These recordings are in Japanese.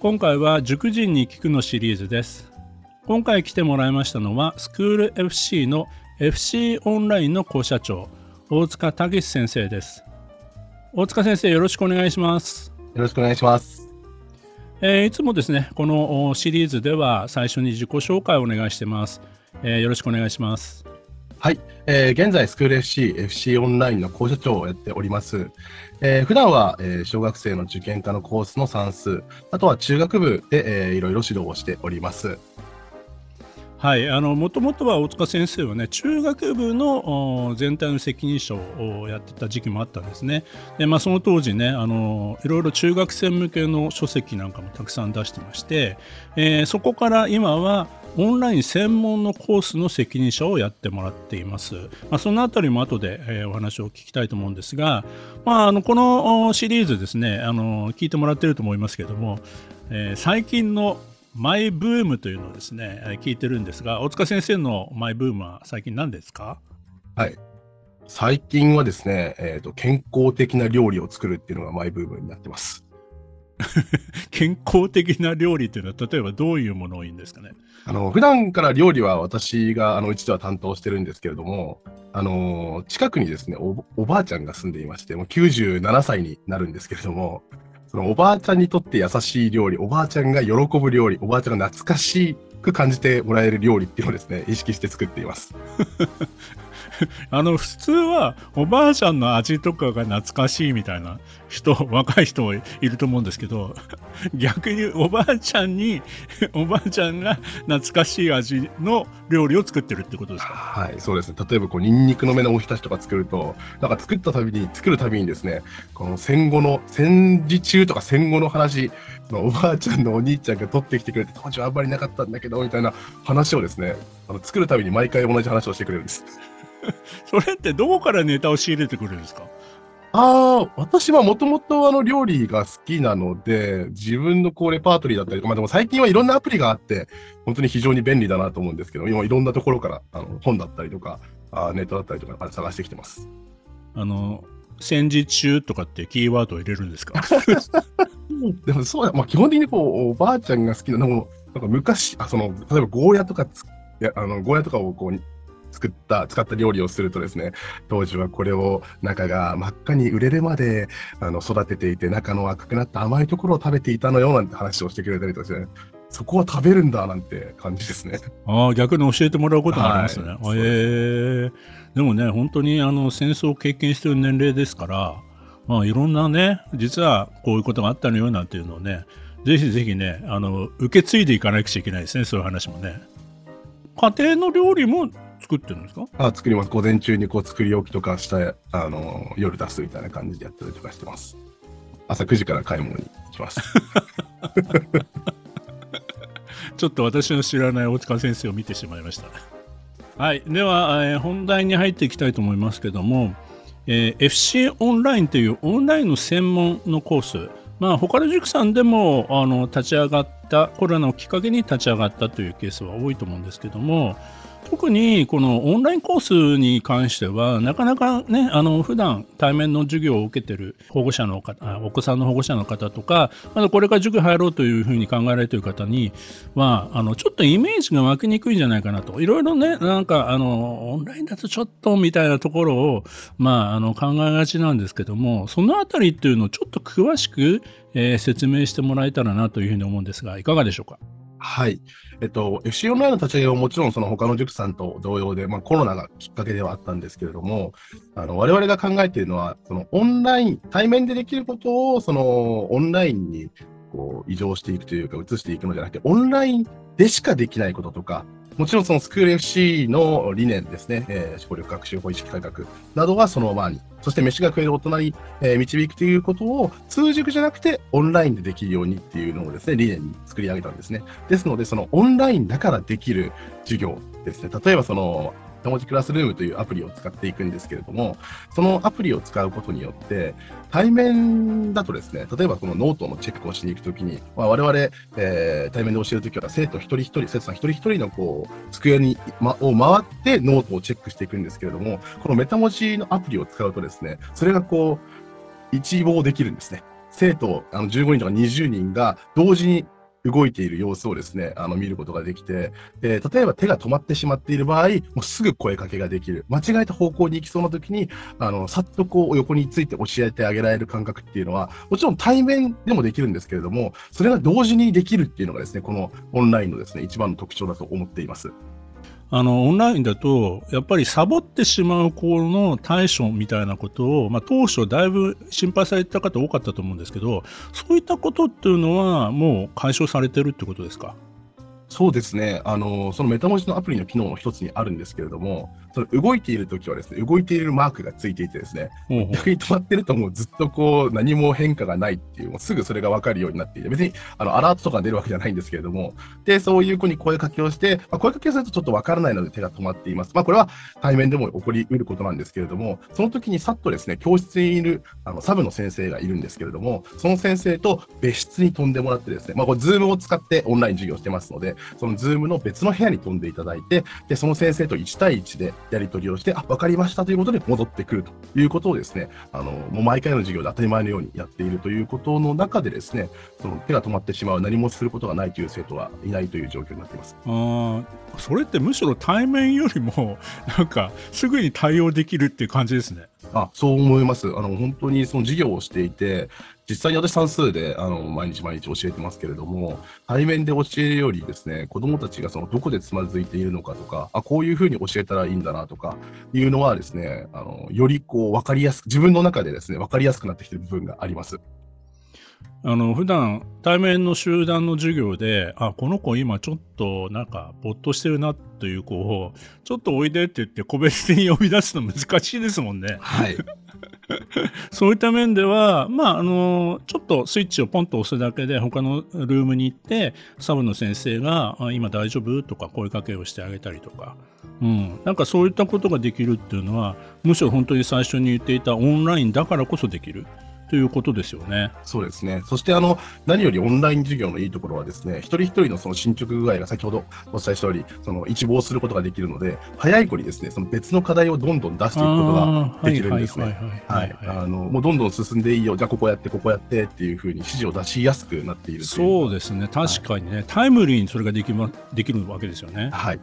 今回は塾人に聞くのシリーズです。今回来てもらいましたのはスクール FC の FC オンラインの校舎長大塚武先生です。大塚先生よろしくお願いします。よろしくお願いします。えー、いつもですねこのシリーズでは最初に自己紹介をお願いしてます、えー、よろしくお願いしますはい、えー、現在スクール FC、FC オンラインの校舎長をやっております。えー、普段は、えー、小学生の受験科のコースの算数、あとは中学部で、えー、いろいろ指導をしております。はい、あのもともとは大塚先生はね中学部の全体の責任者をやってた時期もあったんですね。で、まあ、その当時ねあのいろいろ中学生向けの書籍なんかもたくさん出してまして、えー、そこから今はオンライン専門のコースの責任者をやってもらっています。まあ、そのあたりも後で、え、お話を聞きたいと思うんですが、まあ、あのこのシリーズですねあの聞いてもらってると思いますけども、えー、最近のマイブームというのをですね、聞いてるんですが、大塚先生のマイブームは最近何ですか？はい。最近はですね、えーと、健康的な料理を作るっていうのがマイブームになってます。健康的な料理っていうのは、例えばどういうものをいいんですかね？あの普段から料理は私があのうちでは担当してるんですけれども、あの近くにですねお、おばあちゃんが住んでいまして、もう97歳になるんですけれども、そのおばあちゃんにとって優しい料理、おばあちゃんが喜ぶ料理、おばあちゃんが懐かしく感じてもらえる料理っていうのをですね、意識して作っています。あの普通はおばあちゃんの味とかが懐かしいみたいな人 若い人もいると思うんですけど 逆におばあちゃんにおばあちゃんが懐かしい味の料理を作ってるってことですか？はいそうですね例えばこうニンニクの芽のおひたしとか作るとなんか作ったたびに作るたびにですねこの戦後の戦時中とか戦後の話おばあちゃんのお兄ちゃんが取ってきてくれて当時はあんまりなかったんだけどみたいな話をですねあの作るたびに毎回同じ話をしてくれるんです。それってどこからネタを仕入れてくるんですか？ああ、私はもともとあの料理が好きなので、自分のこうレパートリーだったりとか、まあでも最近はいろんなアプリがあって、本当に非常に便利だなと思うんですけど、今いろんなところからあの本だったりとか、あネットだったりとか探してきてます。あの、戦時中とかってキーワードを入れるんですか？でもそうまあ基本的にこう、おばあちゃんが好きな、なんか昔、あその、例えばゴーヤとかやあのゴーヤとかをこう作った、使った料理をするとですね、当時はこれを中が真っ赤に売れるまであの育てていて、中の赤くなった甘いところを食べていたのよなんて話をしてくれたりとかして、ね、そこは食べるんだなんて感じですね。ああ、逆に教えてもらうこともありますね。はい、えー、でもね、本当にあの戦争を経験している年齢ですから、まあ、いろんなね、実はこういうことがあったのよなんていうのをね、ぜひぜひね、あの受け継いでいかなくちゃいけないですね、そういう話もね。家庭の料理も作ってるんですか？あ作ります。午前中にこう作り置きとかしてあの夜出すみたいな感じでやったりとかしてます。朝9時から買い物に行きます。ちょっと私の知らない大塚先生を見てしまいました。はい。では、えー、本題に入っていきたいと思いますけども、えー、FC オンラインというオンラインの専門のコース、まあ、他の塾さんでもあの立ち上がったコロナをきっかけに立ち上がったというケースは多いと思うんですけども特にこのオンラインコースに関しては、なかなかね、あの、普段対面の授業を受けてる保護者の方、お子さんの保護者の方とか、まだこれから塾入ろうというふうに考えられている方には、あの、ちょっとイメージが湧きにくいんじゃないかなと。いろいろね、なんか、あの、オンラインだとちょっとみたいなところを、まあ、あの、考えがちなんですけども、そのあたりっていうのをちょっと詳しく、えー、説明してもらえたらなというふうに思うんですが、いかがでしょうか？はい。えっと、FC オンラインの立ち上げはもちろんその他の塾さんと同様で、まあ、コロナがきっかけではあったんですけれども、あの我々が考えているのは、そのオンライン、対面でできることをそのオンラインにこう移譲していくというか、移していくのではなくて、オンラインでしかできないこととか、もちろんそのスクール FC の理念ですね、えー、思考力学習法意識改革などはそのままに、そして飯が食える大人に、えー、導くということを通塾じゃなくてオンラインでできるようにっていうのをですね、理念に作り上げたんですね。ですので、そのオンラインだからできる授業ですね、例えばその MetaMoJi ClassRoom というアプリを使っていくんですけれども、そのアプリを使うことによって、対面だとですね、例えばこのノートのチェックをしに行くときに、まあ、我々、えー、対面で教えるときは生徒一人一人、生徒さん一人一人のこう机に、ま、を回ってノートをチェックしていくんですけれども、この MetaMoJi のアプリを使うとですね、それがこう、一望できるんですね。生徒あの15人とか20人が同時に動いている様子をですね、あの見ることができて、えー、例えば手が止まってしまっている場合、もうすぐ声かけができる。間違えた方向に行きそうな時に、あの、さっとこう横について教えてあげられる感覚っていうのは、もちろん対面でもできるんですけれども、それが同時にできるっていうのがですね、このオンラインのですね、一番の特徴だと思っています。あのオンラインだとやっぱりサボってしまう子の対処みたいなことを、まあ、当初だいぶ心配された方多かったと思うんですけどそういったことっていうのはもう解消されてるってことですか？そうですね。あの、そのメタ文字のアプリの機能の一つにあるんですけれども、その動いているときはですね、動いているマークがついていてですね、逆に止まってるともうずっとこう何も変化がないっていう、もうすぐそれがわかるようになっていて、別にあのアラートとか出るわけじゃないんですけれども、で、そういう子に声かけをして、まあ、声かけをするとちょっとわからないので手が止まっています。まあこれは対面でも起こり得ることなんですけれども、その時にさっとですね、教室にいるあのサブの先生がいるんですけれども、その先生と別室に飛んでもらってですね、まあこれ Zoom を使ってオンライン授業してますので、その Zoom の別の部屋に飛んでいただいて、で、その先生と1対1でやり取りをして、あ、わかりましたということで戻ってくるということをですね、あの、もう毎回の授業で当たり前のようにやっているということの中でですね、その手が止まってしまう、何もすることがないという生徒はいないという状況になっています。あそれってむしろ対面よりも、なんか、すぐに対応できるっていう感じですね。あそう思います。あの本当にその授業をしていて、実際に私算数であの毎日毎日教えてますけれども、対面で教えるよりですね、子どもたちがそのどこでつまずいているのかとか、あこういうふうに教えたらいいんだなとかいうのはですね、あのよりこう分かりやすく、自分の中でですね、分かりやすくなってきている部分があります。あの普段対面の集団の授業であこの子今ちょっとなんかぼっとしてるなという子をちょっとおいでって言って個別に呼び出すの難しいですもんね。はい そういった面では、まあ、あの、ちょっとスイッチをポンと押すだけで他のルームに行って、サブの先生が、今大丈夫とか声かけをしてあげたりとか、うん、なんかそういったことができるっていうのは、むしろ本当に最初に言っていたオンラインだからこそできる。ということですよね。そうですね。そしてあの何よりオンライン授業のいいところはですね、一人一人のその進捗具合が先ほどお伝えしたように、その一望することができるので、早い子にですね、その別の課題をどんどん出していくことができるんですね。はい。あのもうどんどん進んでいいよ、じゃあここやってここやってっていうふうに指示を出しやすくなっているそうですね。確かにね、はい、タイムリーにそれができまできるわけですよね。はい。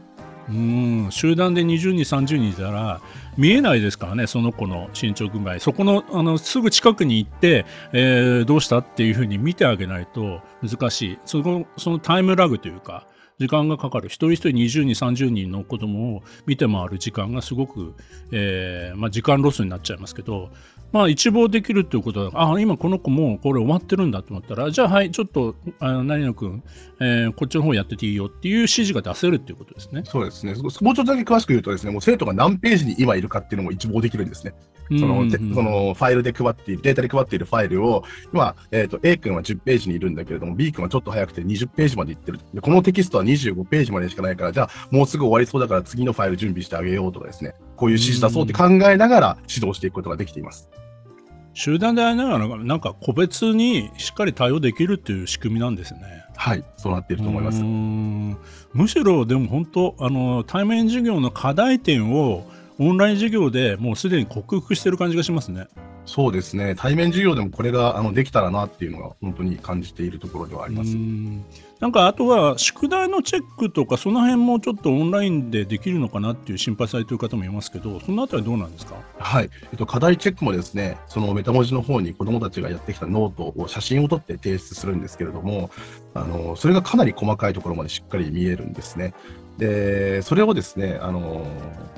うん。集団で20人、30人いたら見えないですからね、その子の進捗具合、そこのあのすぐ近くに行って、えー、どうしたっていうふうに見てあげないと難しい、そのそのタイムラグというか、時間がかかる、一人一人20人、30人の子供を見て回る時間がすごく、えーまあ、時間ロスになっちゃいますけど、まあ、一望できるっていうことは、あ今この子もこれ終わってるんだと思ったら、じゃあはい、ちょっと、あの何々君、えー、こっちの方やってていいよっていう指示が出せるっていうことですね。そうですね。もうちょっとだけ詳しく言うとですね、もう生徒が何ページに今いるかっていうのも一望できるんですね。その、うんうん、そのファイルで配っている、データで配っているファイルを、今、えっ、ー、と、A 君は10ページにいるんだけれども、B 君はちょっと早くて20ページまでいってる。で、このテキストは25ページまでしかないから、じゃあもうすぐ終わりそうだから次のファイル準備してあげようとかですね、こういう指示出そうって考えながら指導していくことができています。集団でありながら、なんか個別にしっかり対応できるっていう仕組みなんですね。はい、そうなっていると思います。むしろ、でも本当、あの対面授業の課題点をオンライン授業でもうすでに克服してる感じがしますね。そうですね、対面授業でもこれがあのできたらなっていうのが本当に感じているところではありますなんかあとは宿題のチェックとか、その辺もちょっとオンラインでできるのかなっていう心配されている方もいますけど、そのあたりはどうなんですか、はい、えっと、課題チェックもですね、その MetaMoJi の方に子どもたちがやってきたノートを写真を撮って提出するんですけれども、あのそれがかなり細かいところまでしっかり見えるんですね。で、それをですね、あの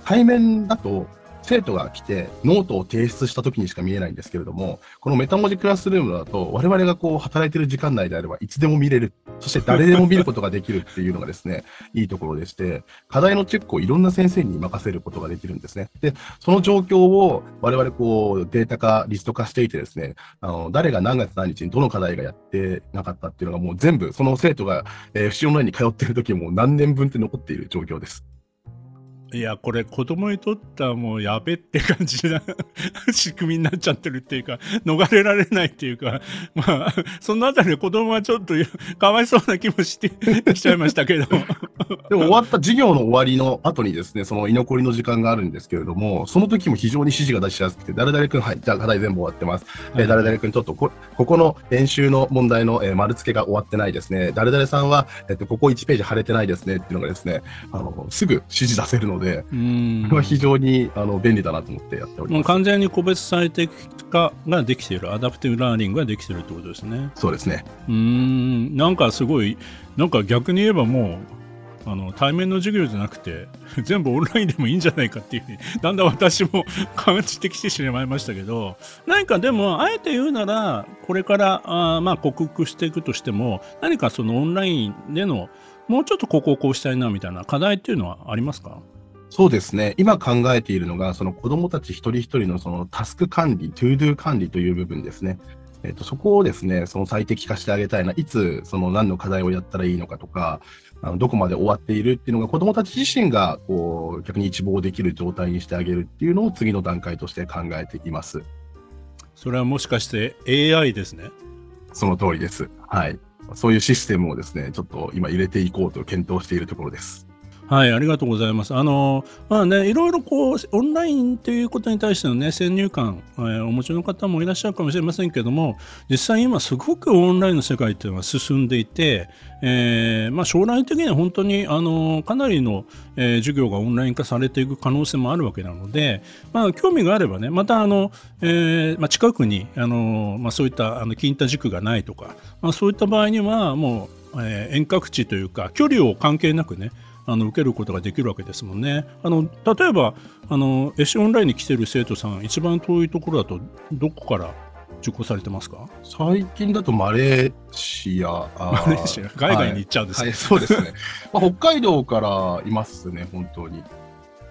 対面だと生徒が来てノートを提出した時にしか見えないんですけれども、この MetaMoJi ClassRoom だと、我々がこう働いてる時間内であればいつでも見れる。そして誰でも見ることができるっていうのがですね、いいところでして、課題のチェックをいろんな先生に任せることができるんですね。で、その状況を我々こうデータ化、リスト化していてですね、あの誰が何月何日にどの課題がやってなかったっていうのがもう全部、その生徒が、えー、FC オンラインに通ってる時も何年分って残っている状況です。いや、これ子供にとってはもうやべって感じな 仕組みになっちゃってるっていうか、逃れられないっていうか、まあ、そのあたりで子供はちょっとかわいそうな気もして しちゃいましたけど。でも終わった授業の終わりの後にですね、その居残りの時間があるんですけれども、その時も非常に指示が出しやすくて、誰々君、はい、じゃあ課題全部終わってます。はい、えー、誰々君、ちょっとこ、ここの練習の問題の、えー、丸付けが終わってないですね。誰々さんは、えっ、と、ここ1ページ貼れてないですねっていうのがですね、あの、すぐ指示出せるので、これは非常にあの便利だなと思ってやっております。完全に個別最適化ができている、アダプティブラーニングができているってことですね。そうですね。うん、なんかすごい、なんか逆に言えばもう、あの対面の授業じゃなくて 全部オンラインでもいいんじゃないかっていうふうに だんだん私も 感じてきてしまいましたけど何かでもあえて言うならこれからあまあ克服していくとしても何かそのオンラインでのもうちょっとここをこうしたいなみたいな課題っていうのはありますか？そうですね。今考えているのが、その子供たち一人一人のそのタスク管理、 ToDo 管理という部分ですね。えっ、と、そこをですね、その最適化してあげたいな、いつ、その何の課題をやったらいいのかとか、あのどこまで終わっているっていうのが子供たち自身が、こう、逆に一望できる状態にしてあげるっていうのを次の段階として考えています。それはもしかして AI ですね？その通りです。はい。そういうシステムをですね、ちょっと今入れていこうと検討しているところです。はい、ありがとうございます。あの、まあね、いろいろこう、オンラインということに対してのね、先入観、えー、お持ちの方もいらっしゃるかもしれませんけども、実際今すごくオンラインの世界っていうのは進んでいて、えー、まあ、将来的には本当に、あの、かなりの、えー、授業がオンライン化されていく可能性もあるわけなので、まあ、興味があればね、また、あの、え、まあ、近くに、あの、ま、そういった、あの、近代塾がないとか、ま、そういった場合には、もう、え、遠隔地というか、距離を関係なくね、あの受けることができるわけですもんね。あの例えばあのエシオンラインに来てる生徒さん一番遠いところだとどこから受講されてますか？最近だとマレーシア。マレーシア海外に行っちゃうんですか、はいはい、そうですね。まあ、北海道からいますね、本当に。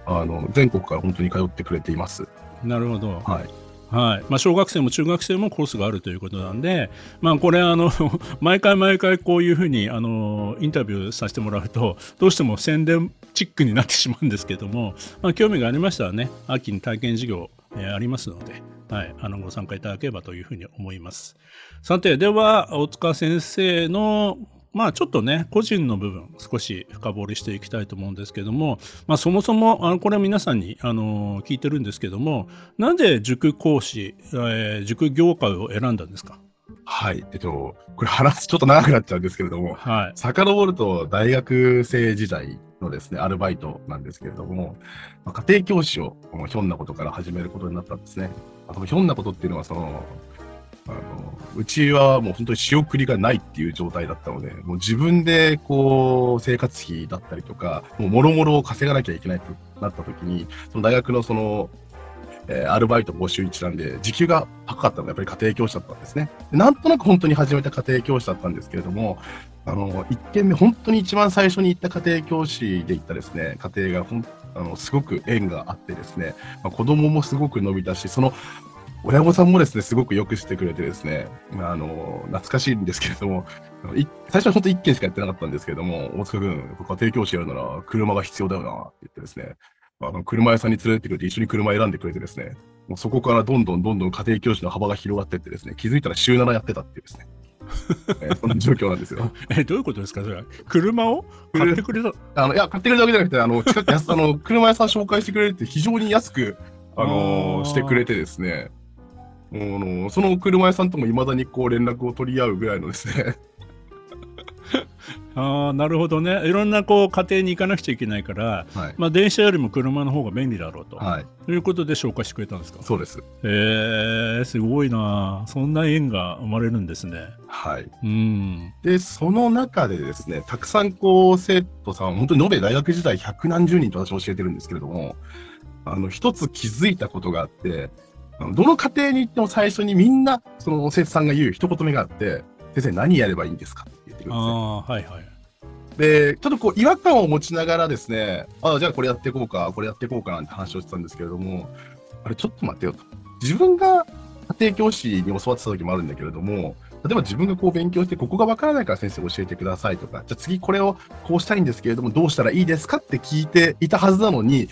あの全国から本当に通ってくれています。なるほど。はい。はいまあ、小学生も中学生もコースがあるということなんで、まあ、これあの 毎回毎回こういうふうにあのインタビューさせてもらうとどうしても宣伝チックになってしまうんですけども、まあ、興味がありましたらね秋に体験授業、えー、ありますので、はい、あのご参加いただければというふうに思います。さてでは大塚先生のまあちょっとね、個人の部分、少し深掘りしていきたいと思うんですけども、まあそもそも、あのこれは皆さんに、あの聞いてるんですけども、なぜ塾講師、えー、塾業界を選んだんですか？はい。えっと、これ話ちょっと長くなっちゃうんですけれども、はい。遡ると大学生時代のですね、アルバイトなんですけれども、まあ、家庭教師をひょんなことから始めることになったんですね。あひょんなことっていうのは、その、あの、うちはもう本当に仕送りがないっていう状態だったので、もう自分でこう、生活費だったりとか、もうもろもろを稼がなきゃいけないとなった時に、その大学のその、えー、アルバイト募集一なんで、時給が高かったのがやっぱり家庭教師だったんですね。なんとなく本当に始めた家庭教師だったんですけれども、あの、一件目、本当に一番最初に行った家庭教師で行ったですね、家庭がほんあのすごく縁があってですね、まあ、子供もすごく伸びたし、その親御さんもですね、すごくよくしてくれてですね、まあ、あの、懐かしいんですけれども、最初は本当1件しかやってなかったんですけれども、大塚君、家庭教師やるなら車が必要だよなって言ってですね、あの車屋さんに連れてってくれて、一緒に車選んでくれてですね、もうそこからどんどんどんどん家庭教師の幅が広がっていってですね、気づいたら週7やってたっていうですね。えー、そんな状況なんですよ。え、どういうことですか、それは。車を買ってくれた？あのいや、買ってくれたわけじゃなくて、あの近く あの車屋さん紹介してくれるって非常に安く、あのー、してくれてですね、のその車屋さんともいまだにこう連絡を取り合うぐらいのですね。あなるほどね。いろんなこう家庭に行かなくちゃいけないから、はい、まあ、電車よりも車の方が便利だろうと、はい、ということで紹介してくれたんですか？そうです。へえー、すごいな。そんな縁が生まれるんですね。はい、うん、でその中でですねたくさんこう生徒さん本当に延べ大学時代百何十人と私教えてるんですけれどもあの、一つ気づいたことがあって、どの家庭に行っても最初にみんな、その生徒さんが言う一言目があって、先生何やればいいんですか？って言ってくるんですね。ああ、はいはい。で、ちょっとこう違和感を持ちながらですね、あじゃあこれやっていこうか、これやっていこうかなんて話をしてたんですけれども、あれちょっと待ってよと。自分が家庭教師に教わってた時もあるんだけれども、例えば自分がこう勉強して、ここがわからないから先生教えてくださいとか、じゃあ次これをこうしたいんですけれども、どうしたらいいですか？って聞いていたはずなのに、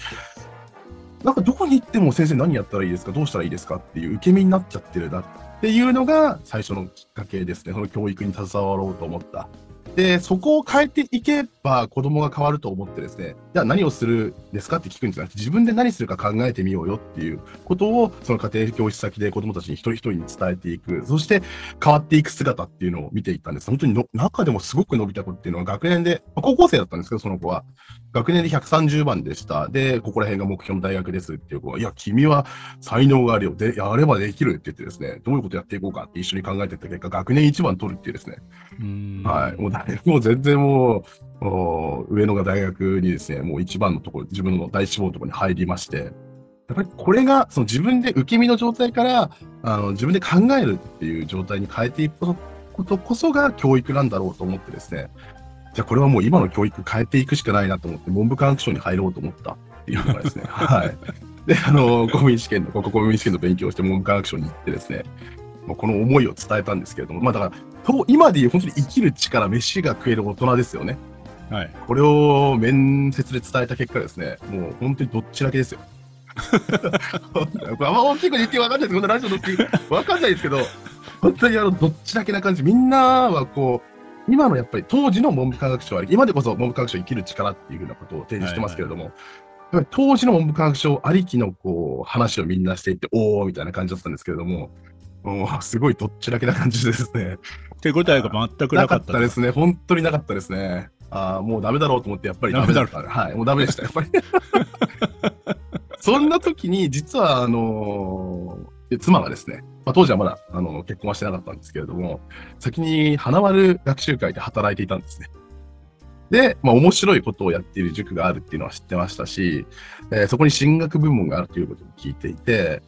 なんかどこに行っても先生何やったらいいですか？どうしたらいいですか？っていう受け身になっちゃってるなっていうのが最初のきっかけですね。その教育に携わろうと思った。で、そこを変えていけば子供が変わると思ってですね、じゃあ何をするんですかって聞くんじゃなくて、自分で何するか考えてみようよっていうことを、その家庭教師先で子供たちに一人一人に伝えていく、そして変わっていく姿っていうのを見ていったんです。本当にの中でもすごく伸びた子っていうのは学年で、まあ高校生だったんですけど、その子は。学年で130番でした。で、ここら辺が目標の大学ですっていう子は、いや、君は才能があるよ。で、やればできるって言ってですね、どういうことやっていこうかって一緒に考えていった結果、学年一番取るっていうですね、はい。もう大もう全然もう、お上野が大学にですね、もう一番のところ、自分の大志望のところに入りまして、やっぱりこれが、その自分で受け身の状態から、あの、自分で考えるっていう状態に変えていくことこそが教育なんだろうと思ってですね、じゃあこれはもう今の教育変えていくしかないなと思って、文部科学省に入ろうと思ったっていうのがですね、はい。で、あの、公務員試験の、国公務員試験の勉強をして文部科学省に行ってですね、もうこの思いを伝えたんですけれども、まあだから、と今でいう本当に生きる力、飯が食える大人ですよね。はい。これを面接で伝えた結果ですね、もう本当にどっちだけですよ。あんま大きい声で言って分かんないです。こんなラジオのって分かんないですけど、本当にあの、どっちだけな感じ。みんなはこう、今のやっぱり当時の文部科学省あり、今でこそ文部科学省生きる力っていうふうなことを提示してますけれども、やっぱり当時の文部科学省ありきのこう話をみんなしていって、おーみたいな感じだったんですけれども、もうすごいどっちだけな感じでですね、手応えが全くなかっ。ったたですね。本当になかったですね。ああ、もうダメだろうと思って、やっぱりダメだった。はい、もうダメでした、やっぱり。そんな時に、実は、あのー妻がですね、まあ、当時はまだ、あの結婚はしてなかったんですけれども、先に花丸学習会で働いていたんですね。で、まあ、面白いことをやっている塾があるっていうのは知ってましたし、えーそこに進学部門があるということを聞いていて、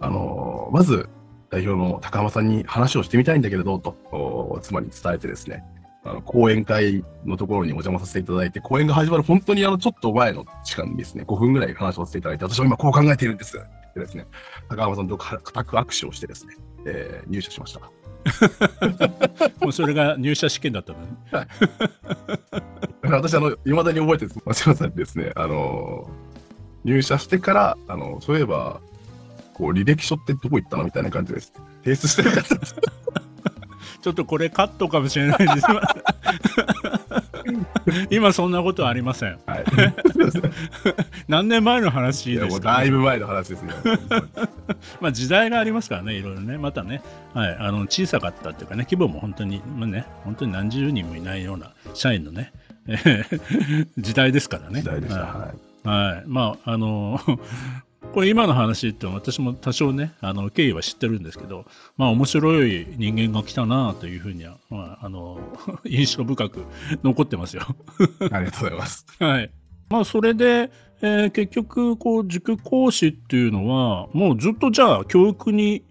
あのーまず、代表の高浜さんに話をしてみたいんだけれど、と、妻に伝えてですね、あの講演会のところにお邪魔させていただいて、講演が始まる本当にあのちょっと前の時間にですね、5分ぐらい話をさせていただいて、私は今こう考えているんです。でですね、高浜さんと固く握手をしてですね、えー入社しました。もうそれが入社試験だったのね。私、あの、未だに覚えてす。松山さんにですね、あのー入社してから、あの、そういえば、こう、履歴書ってどこ行ったのみたいな感じです。提出してなかった。ちょっとこれカットかもしれないです。今そんなことはありません。はい。何年前の話ですか、ね、だいぶ前の話ですね。まあ時代がありますからね、いろいろね、またね、はい、あの小さかったっていうかね、規模も本当に、まあね、本当に何十人もいないような社員のね、えー時代ですからね。時代でした。はいはい。はい、まああのこれ今の話って私も多少ねあの経緯は知ってるんですけどまあ面白い人間が来たなというふうには、まあ、あの 印象深く残ってますよ。ありがとうございます。はい。まあそれで、えー結局こう塾講師っていうのはもうずっとじゃあ教育に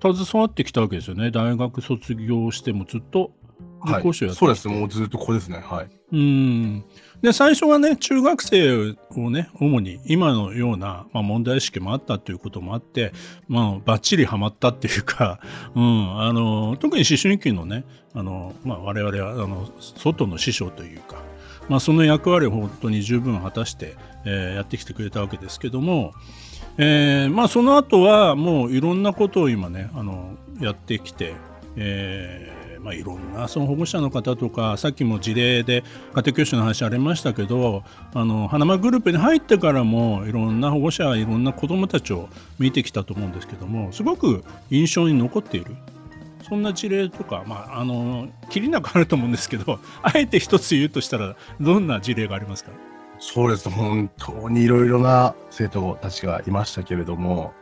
携わってきたわけですよね大学卒業してもずっとはい塾講師をやってきて、そうです。もうずっとここですね。はい。うんで最初はね中学生をね主に今のような、まあ、問題意識もあったということもあって、まあ、バッチリハマったっていうか、うん、あの特に思春期のねあの、まあ、我々はあの外の師匠というか、まあ、その役割を本当に十分果たして、えーやってきてくれたわけですけども、えーまあ、その後はもういろんなことを今ねあのやってきて、えーまあ、いろんなその保護者の方とかさっきも事例で家庭教師の話ありましたけどあの花間グループに入ってからもいろんな保護者いろんな子どもたちを見てきたと思うんですけどもすごく印象に残っているそんな事例とか、まあ、あのきりなくあると思うんですけどあえて一つ言うとしたらどんな事例がありますか？そうです。本当にいろいろな生徒たちがいましたけれども、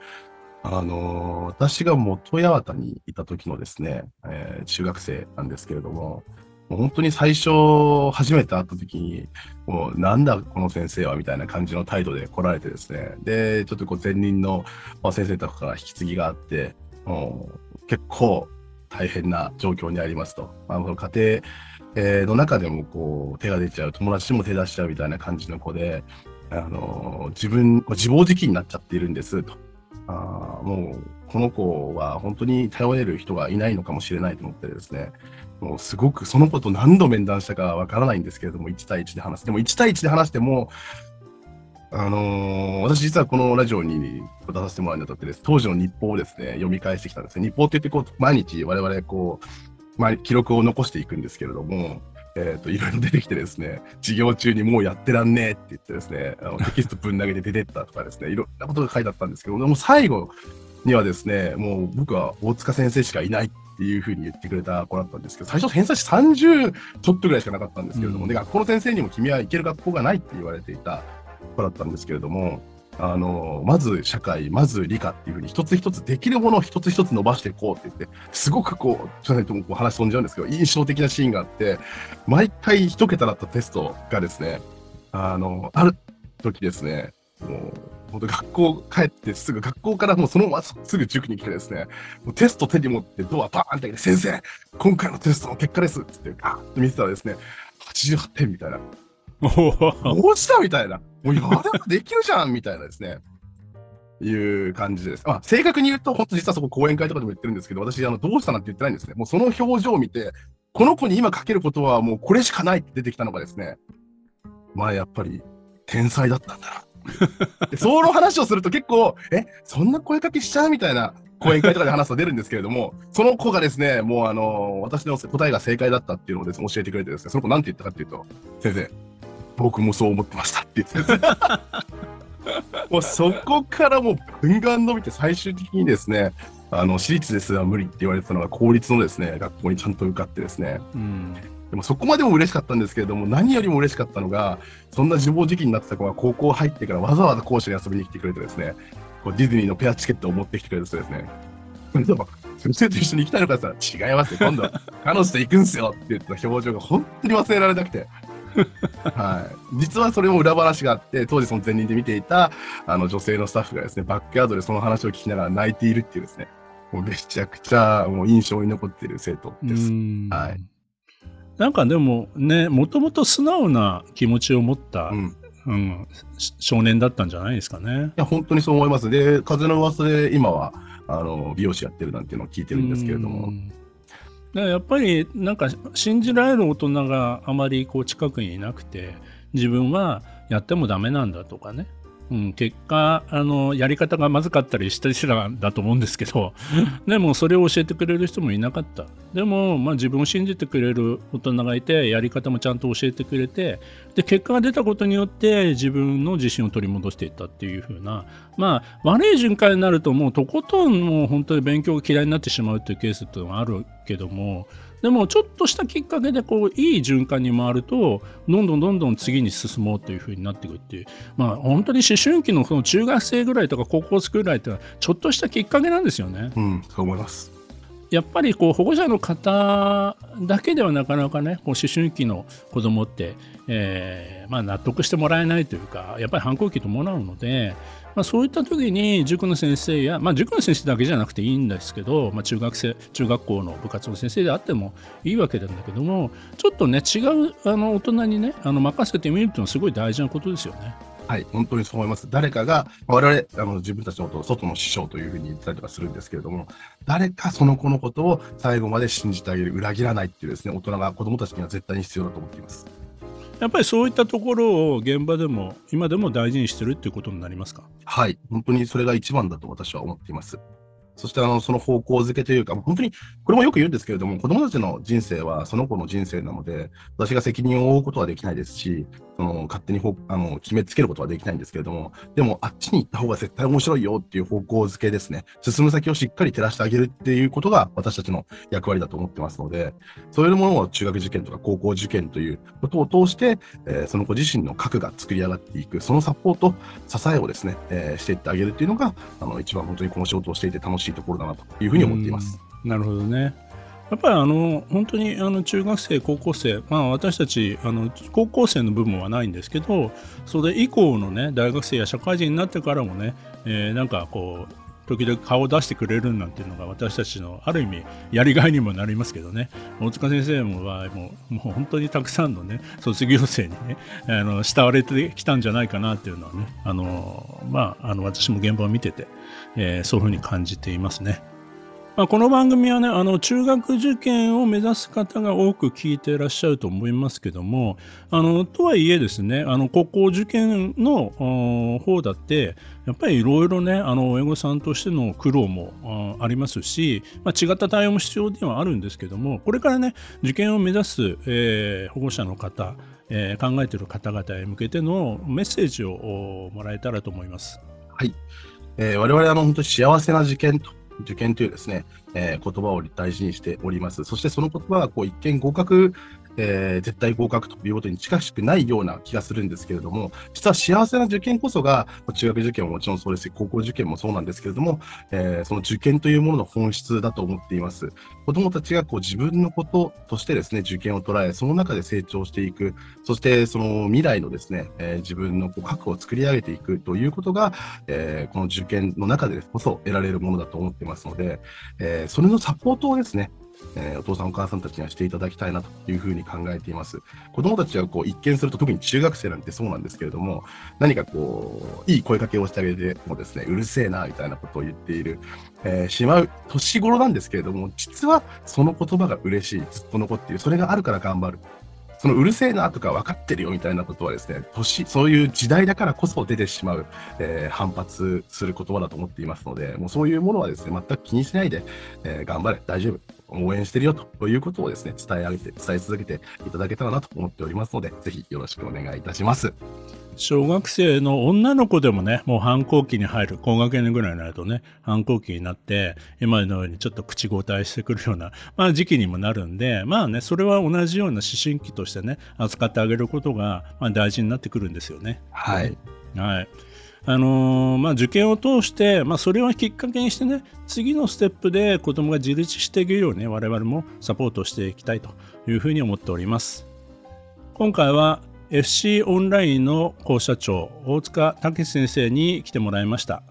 あの私が元八幡にいた時のですね、えー中学生なんですけれども、もう本当に最初、初めて会った時に、もうなんだこの先生はみたいな感じの態度で来られてですね、で、ちょっとこう前任の先生とかから引き継ぎがあって、もう結構大変な状況にありますと。あ、の家庭、の中でもこう手が出ちゃう、友達も手出しちゃうみたいな感じの子で、あの自分、自暴自棄になっちゃっているんですと。あもうこの子は本当に頼れる人がいないのかもしれないと思ってですね、もうすごくその子と何度面談したかわからないんですけれども、1対1で話す。でも1対1で話しても、あのー私実はこのラジオに出させてもらうにあたってです、当時の日報をですね、読み返してきたんですね。日報って言ってこう、毎日我々こう、まあ、記録を残していくんですけれども、えっ、と、いろいろ出てきてですね、授業中にもうやってらんねえって言ってですね、あのテキストぶん投げて出てったとかですね、いろんなことが書いてあったんですけど、でも最後にはですね、もう僕は大塚先生しかいないっていうふうに言ってくれた子だったんですけど、最初偏差値30ちょっとぐらいしかなかったんですけれども、うん。で、学校の先生にも君は行ける学校がないって言われていた子だったんですけれども、あの、まず社会、まず理科っていうふうに一つ一つできるものを一つ一つ伸ばしていこうって言って、すごくこう、ちょっとこう話飛んじゃうんですけど、印象的なシーンがあって、毎回一桁だったテストがですね、あの、ある時ですね、もう、本当学校帰ってすぐ、学校からもうそのまますぐ塾に来てですね、もうテスト手に持ってドアバーンって開けて、先生、今回のテストの結果ですって言って、ガーッと見てたらですね、88点みたいな。どうしたみたいな。もうやればできるじゃんみたいなですね。いう感じです。まあ、正確に言うと、本当実はそこ講演会とかでも言ってるんですけど、私、あの、どうしたなんて言ってないんですね。もうその表情を見て、この子に今かけることはもうこれしかないって出てきたのがですね、まあやっぱり天才だったんだな。でその話をすると結構、え、そんな声かけしちゃうみたいな講演会とかで話すと出るんですけれども、その子がですね、もうあの、私の答えが正解だったっていうのをですね、教えてくれてですね、その子なんて言ったかっていうと、先生、僕もそう思ってましたって言って もうそこからもうぐんがん伸びて最終的にですね、あの、私立ですら無理って言われてたのが公立のですね、学校にちゃんと受かってですね、うん。でもそこまでも嬉しかったんですけれども、何よりも嬉しかったのが、そんな自暴自棄になってた子が高校入ってからわざわざ講師に遊びに来てくれてですね、こうディズニーのペアチケットを持ってきてくれてですね、先生と一緒に行きたいのかって言ったら、違いますよ、今度は彼女と行くんすよって言った表情が本当に忘れられなくて。はい、実はそれも裏話があって、当時その前任で見ていたあの女性のスタッフがですね、バックヤードでその話を聞きながら泣いているっていうですね、もうめちゃくちゃもう印象に残っている生徒です。うんはいなんかでもね、もともと素直な気持ちを持った、うんうんし少年だったんじゃないですかね。いや、本当にそう思います。で、風の噂で今は、あの、美容師やってるなんていうのを聞いてるんですけれどもう。んだからやっぱりなんか信じられる大人があまりこう近くにいなくて自分はやってもダメなんだとかね、うん、結果あのやり方がまずかったりしたりしたんだと思うんですけど でもそれを教えてくれる人もいなかった。でも、まあ、自分を信じてくれる大人がいてやり方もちゃんと教えてくれてで結果が出たことによって自分の自信を取り戻していったっていう風なまあ悪い循環になるともうとことんもう本当に勉強が嫌いになってしまうっていうケースっていうのがあるけどもでもちょっとしたきっかけでこういい循環に回るとどんどんどんどん次に進もうというふうになっていくっていうまあ本当に思春期のその中学生ぐらいとか高校生ぐらいってのはちょっとしたきっかけなんですよね。うん、そう思います。やっぱりこう保護者の方だけではなかなかねこう思春期の子供って、えーまあ、納得してもらえないというかやっぱり反抗期伴うので、まあ、そういった時に塾の先生や、まあ、塾の先生だけじゃなくていいんですけど、まあ、中学生中学校の部活の先生であってもいいわけなんだけどもちょっとね違うあの大人にねあの任せてみるっていうのはすごい大事なことですよね。はい、本当にそう思います。誰かが、我々、あの、自分たちのことを外の師匠というふうに言ったりとかするんですけれども、誰かその子のことを最後まで信じてあげる、裏切らないっていうですね、大人が子供たちには絶対に必要だと思っています。やっぱりそういったところを現場でも今でも大事にしてるっていうことになりますか？はい、本当にそれが一番だと私は思っています。そして、あの、その方向づけというか、本当に、これもよく言うんですけれども、子供たちの人生はその子の人生なので、私が責任を負うことはできないですし、その勝手にほあの決めつけることはできないんですけれども、でも、あっちに行った方が絶対面白いよっていう方向づけですね。進む先をしっかり照らしてあげるっていうことが私たちの役割だと思ってますので、そういうものを中学受験とか高校受験ということを通して、えーその子自身の核が作り上がっていく、そのサポート、支えをですね、えーしていってあげるっていうのが、あの、一番本当にこの仕事をしていて楽しいところだなというふうに思っています。なるほどね。やっぱりあの本当にあの中学生、高校生、まあ、私たちあの高校生の部分はないんですけど、それ以降のね大学生や社会人になってからもね、えー、なんかこう、時々顔を出してくれるなんていうのが私たちのある意味やりがいにもなりますけどね大塚先生の場合ももう本当にたくさんのね卒業生にねあの慕われてきたんじゃないかなっていうのはねあのまああの私も現場を見てて、えー、そういうふうに感じていますね。まあ、この番組はね、あの、中学受験を目指す方が多く聞いていらっしゃると思いますけども、あの、とはいえですね、あの、高校受験の方だって、やっぱりいろいろね、あの、親御さんとしての苦労もありますし、まあ、違った対応も必要ではあるんですけども、これからね、受験を目指す、えー、保護者の方、えー、考えている方々へ向けてのメッセージをもらえたらと思います。はい。えー、我々あの本当に幸せな受験と受験というですね、えー、言葉を大事にしております。そしてその言葉はこう一見合格えー、絶対合格ということに近しくないような気がするんですけれども、実は幸せな受験こそが、中学受験ももちろんそうですし、高校受験もそうなんですけれども、えー、その受験というものの本質だと思っています。子供たちがこう自分のこととしてですね、受験を捉え、その中で成長していく、そしてその未来のですね、えー、自分のこう核を作り上げていくということが、え、この受験の中でこそ得られるものだと思っていますので、え、それのサポートをですね、えー、お父さんお母さんたちにはしていただきたいなというふうに考えています。子供たちはこう一見すると特に中学生なんてそうなんですけれども、何かこう、いい声かけをしてあげてもですね、うるせえな、みたいなことを言っている、えー、しまう年頃なんですけれども、実はその言葉が嬉しい、ずっと残っている、それがあるから頑張る。そのうるせえなとか分かってるよみたいなことはですね、年、そういう時代だからこそ出てしまう、えー、反発する言葉だと思っていますので、もうそういうものはですね、全く気にしないで、えー、頑張れ、大丈夫、応援してるよということをですね、伝え上げて、伝え続けていただけたらなと思っておりますので、ぜひよろしくお願いいたします。小学生の女の子でもね、もう反抗期に入る、高学年ぐらいになるとね、反抗期になって、今のようにちょっと口答えしてくるような、まあ時期にもなるんで、まあね、それは同じような思春期としてね、扱ってあげることが、まあ、大事になってくるんですよね。はい。はい。あのー、まあ、受験を通して、まあ、それをきっかけにしてね、次のステップで子供が自立していけるようにね、我々もサポートしていきたいというふうに思っております。今回は FC オンラインの校舎長、大塚武先生に来てもらいました。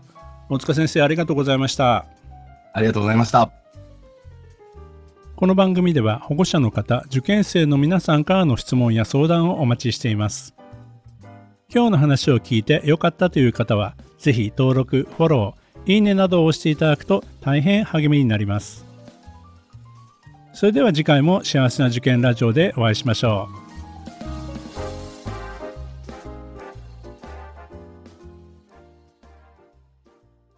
大塚先生、ありがとうございました。ありがとうございました。この番組では保護者の方、受験生の皆さんからの質問や相談をお待ちしています。今日の話を聞いて良かったという方は、ぜひ登録、フォロー、いいねなどを押していただくと大変励みになります。それでは次回も幸せな受験ラジオでお会いしましょう。